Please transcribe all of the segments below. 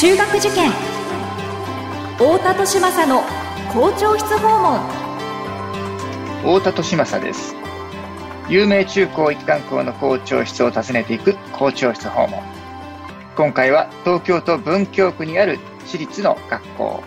中学受験。太田利政の校長室訪問。太田利政です。有名中高一貫校の校長室を訪ねていく校長室訪問。今回は東京都文京区にある私立の学校。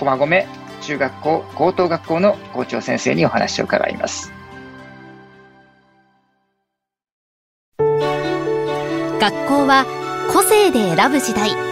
駒込中学校高等学校の校長先生にお話を伺います。学校は個性で選ぶ時代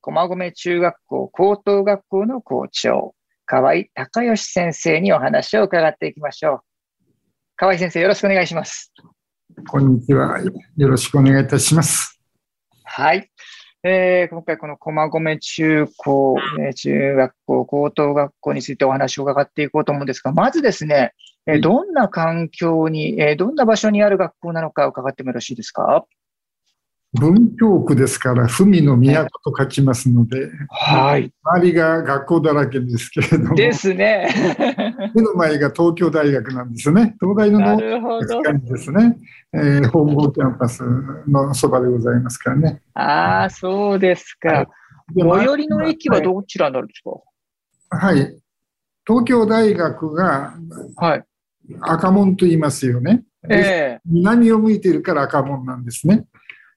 駒込中学校高等学校の校長河合隆義先生にお話を伺っていきましょう。河合先生よろしくお願いします。こんにちは。よろしくお願いいたします。はい。えー、今回この駒込中高、え中学校、高等学校についてお話を伺っていこうと思うんですが、まずですね、えー、どんな環境に、えー、どんな場所にある学校なのか伺ってもよろしいですか？文京区ですから、文の都と書きますので、はい。周りが学校だらけですけれども。ですね。目の前が東京大学なんですね。東大の農学にですね、えー、本郷キャンパスのそばでございますからね。ああ、そうですか。はい、最寄りの駅はどちらになるんですか？はい。東京大学が、はい。赤門と言いますよね。えー、南を向いているから赤門なんですね。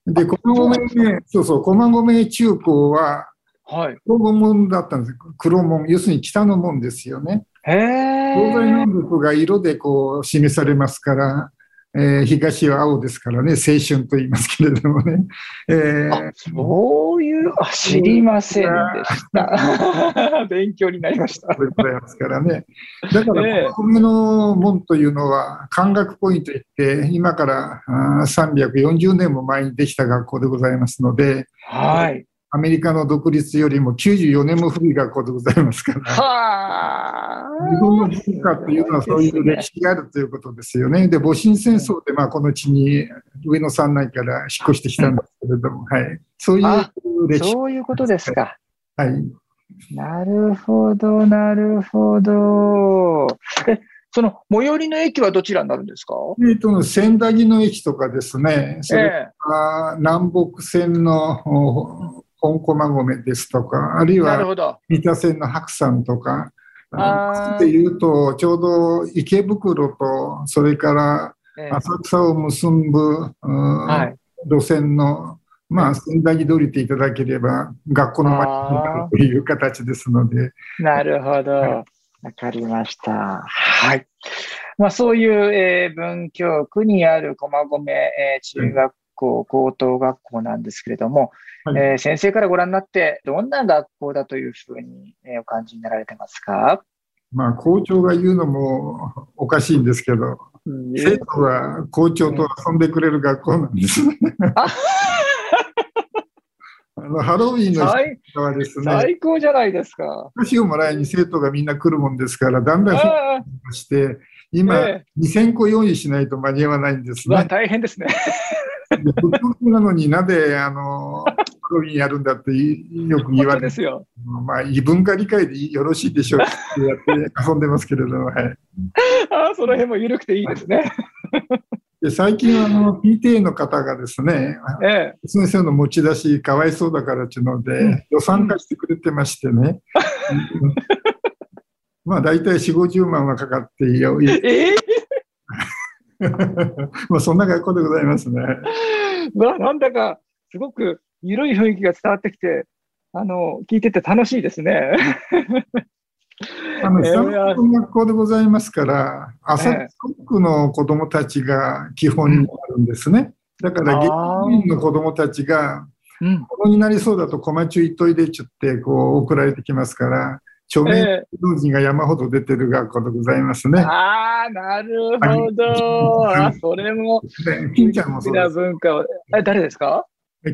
で、駒込、そうそう、駒込中高は、はい。黒門だったんです。黒門、要するに北の門ですよね。東西南北が色でこう示されますから、えー、東は青ですからね、青春と言いますけれどもね。えー、そういう、あ、知りませんでした。勉強になりました。ございますからね。だから、このの門というのは、漢学ポイントといって、今から340年も前にできた学校でございますので、はい。アメリカの独立よりも94年も古い学校でございますから。は日本の文化というのはそういう歴史があるということですよね。で、戊辰戦争で、まあ、この地に上野山内から引っ越してきたんですけれども、はい。そういう歴史。そういうことですか。はい。なるほど、なるほど。え、その最寄りの駅はどちらになるんですか？えっ、と、千駄木の駅とかですね、それから、南北線の本駒込ですとか、あるいは三田線の白山とか、っていうと、ちょうど池袋と、それから浅草を結ぶ、はい、路線の、まあ、仙台に降りていただければ、学校の前になるという形ですので。なるほど。わ、かりました。はい。まあ、そういう、えー、文京区にある駒込、えー、中学校、高等学校なんですけれども、はい、えー、先生からご覧になって、どんな学校だというふうに、えお感じになられてますか？まあ、校長が言うのもおかしいんですけど、うん、生徒が校長と遊んでくれる学校なんですね。あ のハロウィンの日はですね、最高じゃないですか。年をもらいに生徒がみんな来るもんですから、だんだんして、今、えー、2000個用意しないと間に合わないんですね。大変ですね。なのになぜ、あの、ハロウィンやるんだってよく言われですよ。まあ、異文化理解でよろしいでしょうってやって遊んでますけれども、はい。ああ、その辺も緩くていいですね。で最近はあの PTA の方がですね、ええ、先生の持ち出しかわいそうだからっていうので、うん、予算化してくれてましてね。まあ大体4、50万はかかっていいよ。えー まあそんな学校でございますね。ま あなんだかすごく緩い雰囲気が伝わってきて、あの、聞いてて楽しいですね。あの、久の学校でございますから、朝区の子供たちが基本になるんですね。だから、現員の子供たちが、子供になりそうだと、駒中行っといでっちゅって、こう、送られてきますから、著名老人が山ほど出てる学校でございますね。ああ、なるほど。あ、それも、金ちゃんもそうです。文化を。え、誰ですか？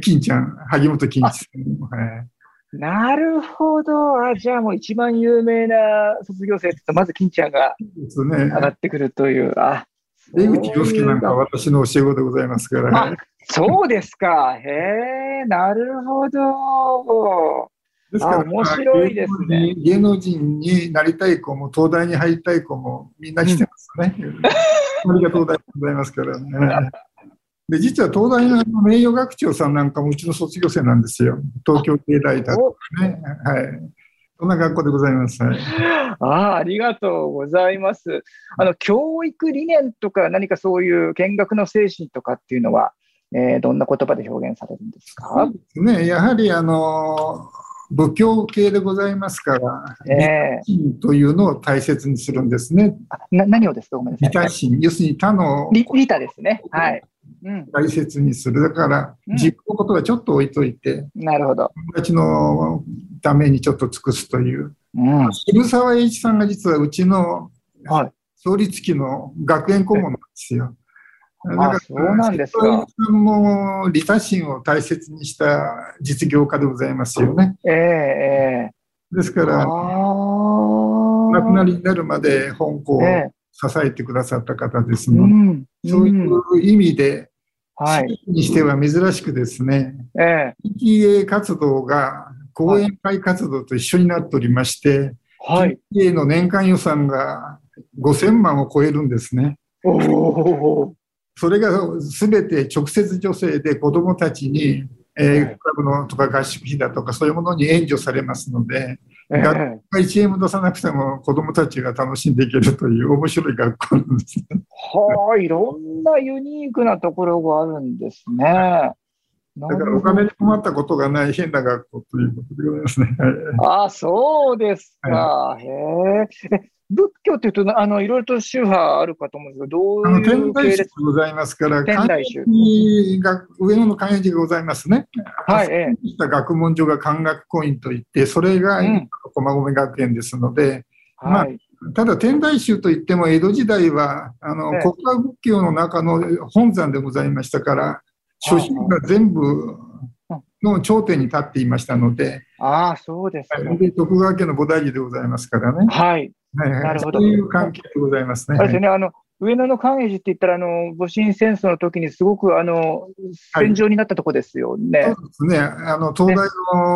金ちゃん、萩本金ちゃん。はいなるほど。あ、じゃあもう一番有名な卒業生ってまず金ちゃんが上がってくるという。あ、出口洋介なんか私の教え子でございますから。あ、そうですか。へえ、なるほど。ですから、面白いですね。芸能人になりたい子も、東大に入りたい子も、みんな来てますね。ありがとうございますからね。で、実は東大の名誉学長さんなんかもうちの卒業生なんですよ。東京帝大だとかね。はい。そんな学校でございます。はい、ああ、ありがとうございます。あの、教育理念とか何かそういう見学の精神とかっていうのは、えー、どんな言葉で表現されるんですか？そうですね。やはり、あの、仏教系でございますから、えー、というのを大切にするんですね。な何をですか？ごめんなさい。利他心。要するに他の。利他ですね。はい。大切にする。だから、自分のことはちょっと置いといて、なるほど。友達のためにちょっと尽くすという。うん、渋沢栄一さんが実はうちの創立期の学園顧問なんですよ。だから、そうなんですか。も利他心を大切にした実業家でございますよね。ええー、ですから、亡くなりになるまで本校を支えてくださった方ですので、うん、そういう意味で、はい、にしては珍しくですね、ええ、PTA 活動が講演会活動と一緒になっておりまして、はい、PTA の年間予算が5000万を超えるんですね。おそれが全て直接助成で子どもたちに、えー、クラブのとか合宿費だとかそういうものに援助されますので、学校が1円も出さなくても子どもたちが楽しんでいけるという面白い学校なんですね。はあ、いろんなユニークなところがあるんですね。だからお金に困ったことがない変な学校ということでございますね。ああ、そうですか。はい、へえ。仏教っていうと、あの、いろいろと宗派あるかと思うんですけど、どういう天台宗でございますから、天台宗。が上野の寛永寺がございますね。はい。ええ。した学問所が漢学コインといって、それが駒込学園ですので、うん、まあ、はいただ天台宗といっても江戸時代はあの、国家仏教の中の本山でございましたから初心が全部の頂点に立っていましたのでああそうですか、で徳川家の菩提寺でございますからね。はいなるほど。そういう関係でございますね。あれですね、あの、上野の寛永寺って言ったら、あの、戊辰戦争の時にすごく、あの、戦場になったとこですよね。はい、そうですね。あの、東大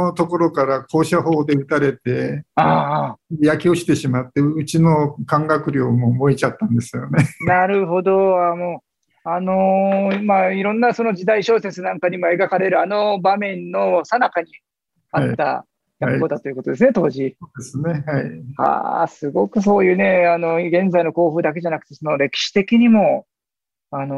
のところから校舎砲で撃たれて、あ焼き落ちてしまって、うちの管学寮も燃えちゃったんですよね。なるほど。あもう、あのー、まあ、いろんなその時代小説なんかにも描かれるあの場面のさなかにあった、はい学校だということですね、はい、当時。そうですね。はい。ああ、すごくそういうね、あの、現在の校風だけじゃなくて、その歴史的にも、あの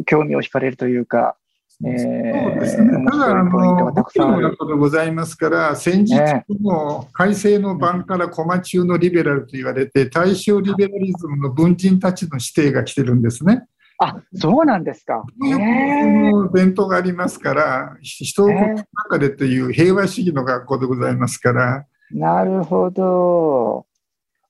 ー、興味を惹かれるというか、えー、そうですね。ただ、あの、仏教の学校でございますから、先日の改正の版からコマ中のリベラルと言われて、大正リベラリズムの文人たちの指定が来てるんですね。あ、そうなんですか。の伝統がありますから、人を中でという平和主義の学校でございますから。なるほど。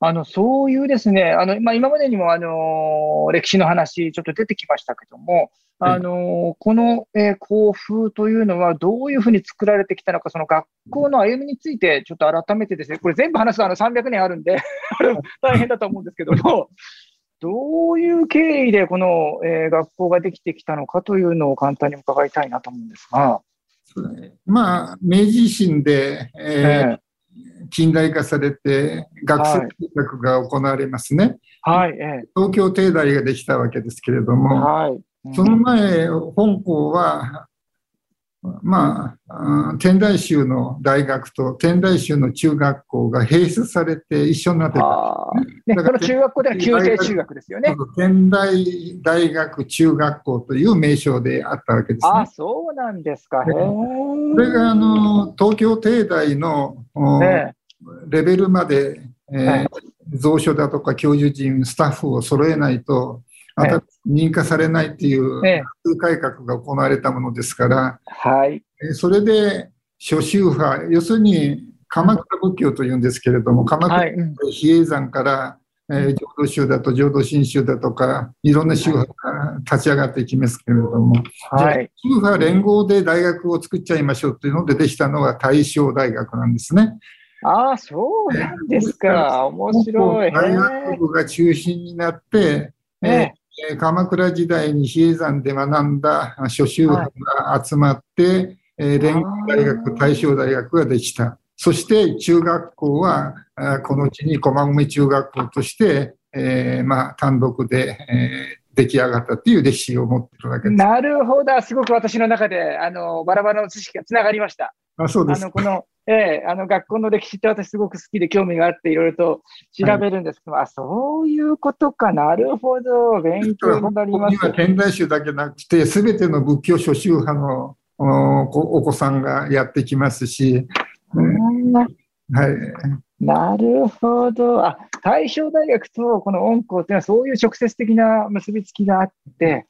あの、そういうですね、あの、まあ、今までにも、あの、歴史の話、ちょっと出てきましたけども、あの、この、えー、校風というのはどういうふうに作られてきたのか、その学校の歩みについて、ちょっと改めてですね、これ全部話すとあの300年あるんで 大変だと思うんですけども、どういう経緯でこの、えー、学校ができてきたのかというのを簡単に伺いたいなと思うんですが。まあ、明治維新で、えー、近代化されて学生計画が行われますね。はい、え東京帝大ができたわけですけれども、はい、その前、本校はまあ、天台宗の大学と天台宗の中学校が併設されて一緒になってた、ね、この中学校では旧制中学ですよね。天台大学中学校という名称であったわけですね。あそうなんですか。これがあの東京帝大の、ね、レベルまで、えー、蔵書だとか教授陣、スタッフを揃えないと、認可されないっていう改革が行われたものですから、はい、それで諸宗派、要するに鎌倉仏教というんですけれども、鎌倉比叡山からえー、浄土宗だと浄土真宗だとか、いろんな宗派が立ち上がっていきますけれども、はい、宗派連合で大学を作っちゃいましょうというのでできたのが大正大学なんですね。ああ、そうなんですか。面白い。大学部が中心になって、えー、鎌倉時代に比叡山で学んだ諸宗派が集まって、はい、えー、連合大学、大正大学ができた。そして中学校は、このうちに駒込中学校として、えー、まあ、単独で、えー、出来上がったっていう歴史を持ってるわけです。なるほど。すごく私の中で、あの、バラバラの知識がつながりました。あ、そうです。あの、この、ええー、あの、学校の歴史って私すごく好きで興味があっていろいろと調べるんですけど、はい、あ、そういうことかなるほど。勉強になります。今、天台宗だけなくて、すべての仏教諸宗派のお子さんがやってきますし、はい。なるほど。あ、大正大学とこの恩校っていうのはそういう直接的な結びつきがあって、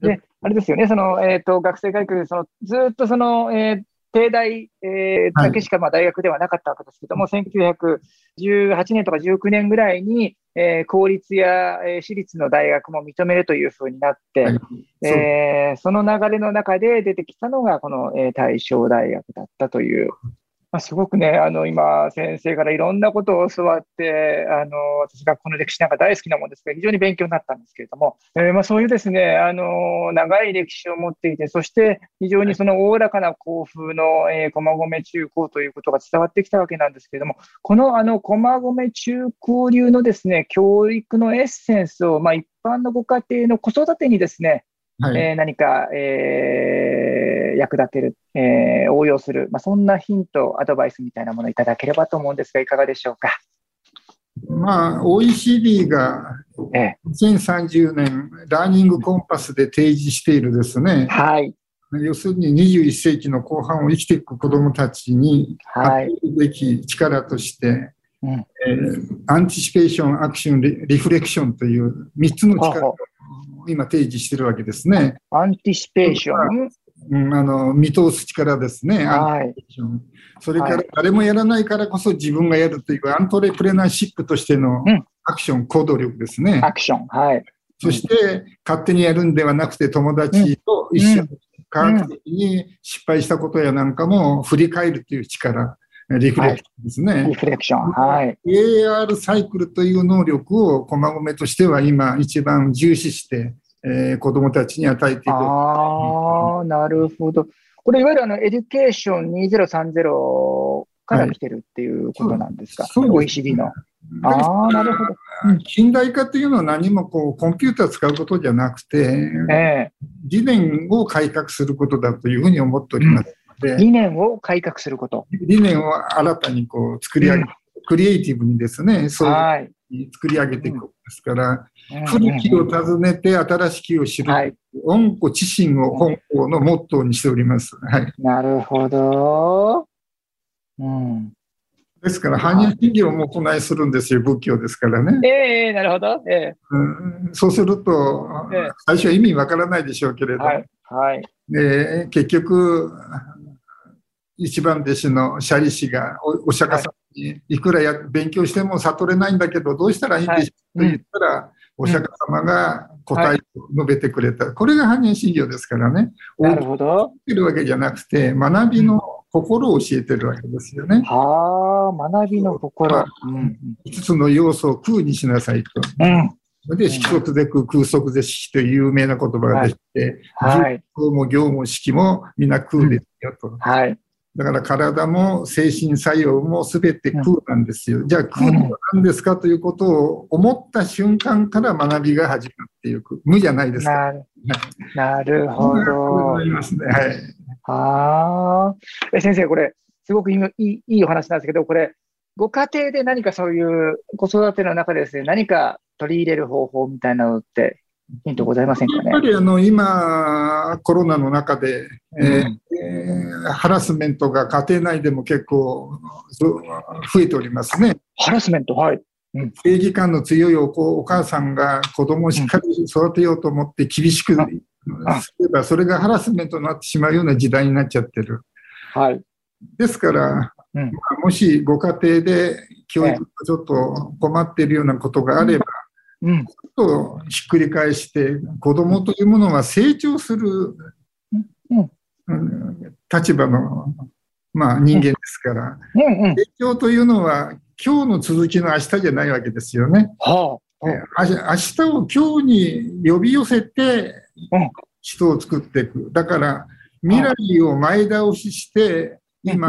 で、あれですよね、その、えっ、ー、と、学生外国で、その、ずっとその、えー、帝大、えー、だけしかまあ大学ではなかったわけですけども、はい、1918年とか19年ぐらいに、えー、公立や、えー、私立の大学も認めるというふうになって、はい、えー、その流れの中で出てきたのが、この、えー、大正大学だったというまあ、すごくね、あの、今、先生からいろんなことを教わって、あの、私がこの歴史なんか大好きなもんですから、非常に勉強になったんですけれども、えー、まあ、そういうですね、あの、長い歴史を持っていて、そして非常にそのおおらかな校風の、えー、駒込中高ということが伝わってきたわけなんですけれども、このあの、駒込中高流のですね、教育のエッセンスを、まあ、一般のご家庭の子育てにですね、はい、えー、何か、えー、役立てる、えー、応用する、まあ、そんなヒント、アドバイスみたいなものをいただければと思うんですが、いかがでしょうか？まあ、OECD が2030年、ラーニングコンパスで提示しているですね、はい、要するに21世紀の後半を生きていく子どもたちに与えるべき力として、はいうん。えー、アンティシペーション、アクション、リフレクションという3つの力を今提示してるわけですね。アンティシペーション、うん、あの見通す力ですね。はい、それから誰もやらないからこそ自分がやるというアントレプレナーシップとしてのアクション、行動力ですね。アクション。はい。そして、勝手にやるんではなくて友達と一緒に科学的に失敗したことやなんかも振り返るという力。リフレクションですね。はい、リフレクション。はい。AR サイクルという能力を駒込としては今一番重視して、えー、子供たちに与えていく。ああ、なるほど。これいわゆるあのエデュケーション2030から来てるっていうことなんですか、はい、OECD の。ああ、なるほど。近代化っていうのは何もこうコンピューター使うことじゃなくて、えー、理念を改革することだというふうに思っております。うん理念を改革すること。理念を新たにこう作り上げ、うん、クリエイティブにですね、そういう作り上げていくんですから、古きを訪ねて新しきを知る、はい、恩子知心を本校のモットーにしております。はい、なるほど。うん、ですから、般若心経も唱えするんですよ、仏教ですからね。ええー、なるほど。ええ。ーうん、そうすると、えー、最初は意味わからないでしょうけれど、はい、はい、で結局、一番弟子のシャリ氏がおお釈迦様にいくらや勉強しても悟れないんだけどどうしたらいいんでしょうと言ったら、お釈迦様が答えを述べてくれた、これが般若心経ですからね。なるほど。てるわけじゃなくて学びの心を教えてるわけですよね。はあ学びの心、まあう。ん、5つの要素を空にしなさいと。うん。で、色即是空、空即是色という有名な言葉ができて、はい、空も行も色も皆空ですよと。はい。だから体も精神作用も全て空なんですよ。じゃあ空とは何ですかということを思った瞬間から学びが始まっていく。無じゃないですか。なるほど。いますね。はい。ああ。先生、これ、すごくいいいいお話なんですけど、これ、ご家庭で何かそういう子育ての中でですね、何か取り入れる方法みたいなのってヒントございませんかね。やっぱりあの今、コロナの中で、えーえー、ハラスメントが家庭内でも結構増えておりますね。ハラスメント、はい。うん、正義感の強いおお母さんが子供をしっかり育てようと思って厳しくすれば、それがハラスメントになってしまうような時代になっちゃってる。はい。ですから、うん、もしご家庭で教育ちょっと困っているようなことがあれば、うん、とひっくり返して、子供というものは成長する、うん、立場の、まあ、人間ですから、うんうん、成長というのは今日の続きの明日じゃないわけですよね。はあ、明日を今日に呼び寄せて人を作っていく。だから未来を前倒しして今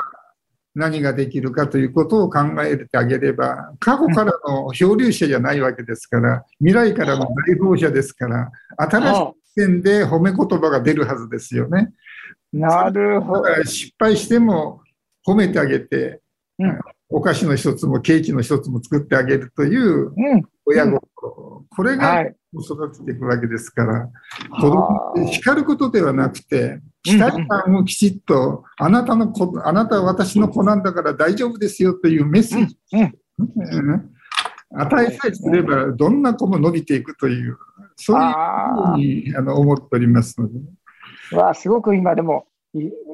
何ができるかということを考えてあげれば、過去からの漂流者じゃないわけですから、未来からの大放者ですから、新しい視点で褒め言葉が出るはずですよね。なるほど。失敗しても褒めてあげて、うん、お菓子の一つもケーキの一つも作ってあげるという親心、うん、これが育てていくわけですから、子供って叱ることではなくて、期待感をきちっと、あなたの子、あなたは私の子なんだから大丈夫ですよというメッセージ、与えさえすれば、どんな子も伸びていくという、そういうふうにあの思っておりますので。わあ、すごく今でも、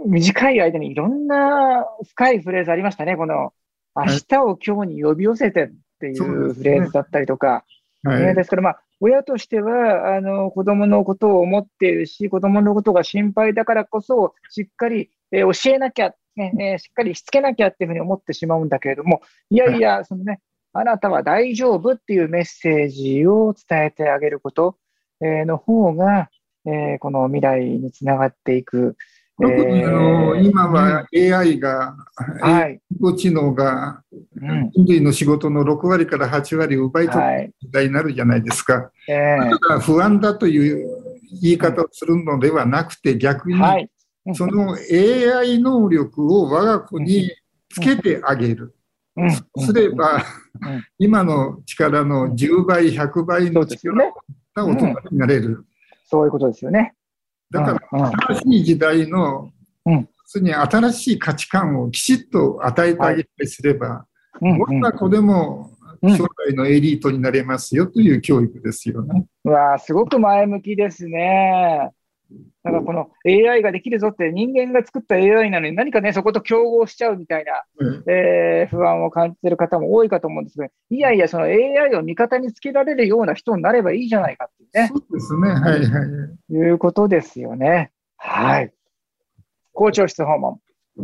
短い間にいろんな深いフレーズありましたね。この、明日を今日に呼び寄せてっていうフレーズだったりとか。はい、ですから、まあ、親としては、あの、子供のことを思っているし、子供のことが心配だからこそ、しっかり、えー、教えなきゃ、ね、えー、しっかりしつけなきゃっていうふうに思ってしまうんだけれども、いやいや、そのね、あなたは大丈夫っていうメッセージを伝えてあげること、えー、の方が、えー、この未来につながっていく。特にあの、えー、今は AI が、はい、人工知能が人類の仕事の6割から8割を奪い取る時代になるじゃないですか。はい、えー、不安だという言い方をするのではなくて、逆に、その AI 能力を我が子につけてあげる。すれば、今の力の10倍、100倍の力を大人になれる。そういうことですよね。だから、新しい時代の、普に新しい価値観をきちっと与えてあげたりすれば、どんな子でも将来のエリートになれますよという教育ですよね。うわすごく前向きですね。だからこの AI ができるぞって人間が作った AI なのに何かね、そこと競合しちゃうみたいな、うん、えー、不安を感じている方も多いかと思うんですけど、いやいや、その AI を味方につけられるような人になればいいじゃないかっていうね。そうですね。はいはい。いうことですよね。はい。校長室訪問。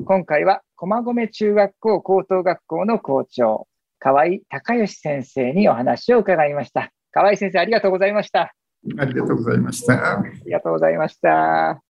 今回は駒込中学校高等学校の校長、河合隆義先生にお話を伺いました。河合先生、ありがとうございました。ありがとうございました。ありがとうございました。